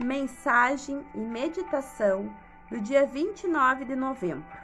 Mensagem e meditação do dia 29 de novembro.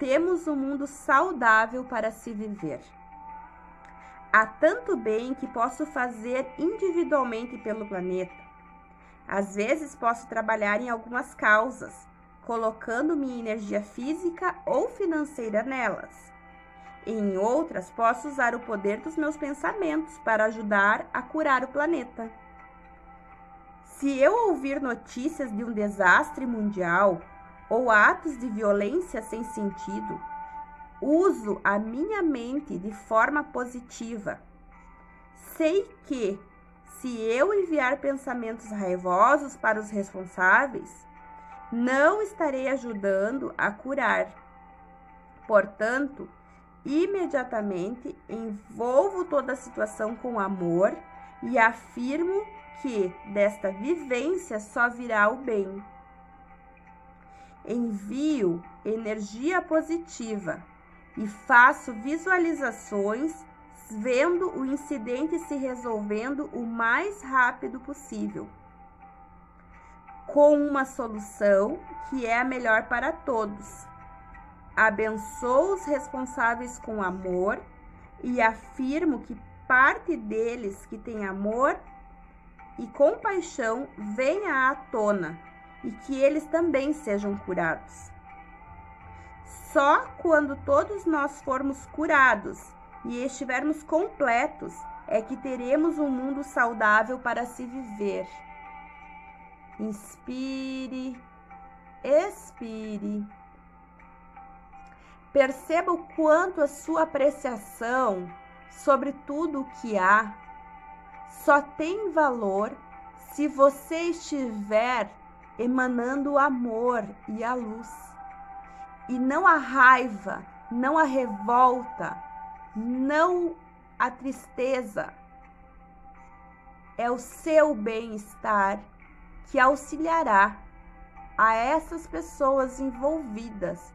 Temos um mundo saudável para se viver. Há tanto bem que posso fazer individualmente pelo planeta. Às vezes posso trabalhar em algumas causas, colocando minha energia física ou financeira nelas. Em outras, posso usar o poder dos meus pensamentos para ajudar a curar o planeta. Se eu ouvir notícias de um desastre mundial ou atos de violência sem sentido, uso a minha mente de forma positiva. Sei que, se eu enviar pensamentos raivosos para os responsáveis, não estarei ajudando a curar. Portanto, imediatamente envolvo toda a situação com amor e afirmo que desta vivência só virá o bem. Envio energia positiva e faço visualizações vendo o incidente se resolvendo o mais rápido possível, com uma solução que é a melhor para todos. Abençoo os responsáveis com amor e afirmo que parte deles que tem amor e compaixão venha à tona e que eles também sejam curados. Só quando todos nós formos curados e estivermos completos é que teremos um mundo saudável para se viver. Inspire, expire. Perceba o quanto a sua apreciação sobre tudo o que há só tem valor se você estiver emanando o amor e a luz. E não a raiva, não a revolta, não a tristeza. É o seu bem-estar que auxiliará a essas pessoas envolvidas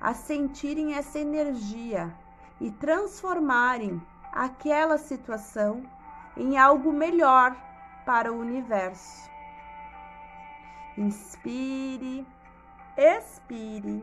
a sentirem essa energia e transformarem aquela situação em algo melhor para o universo. Inspire, expire.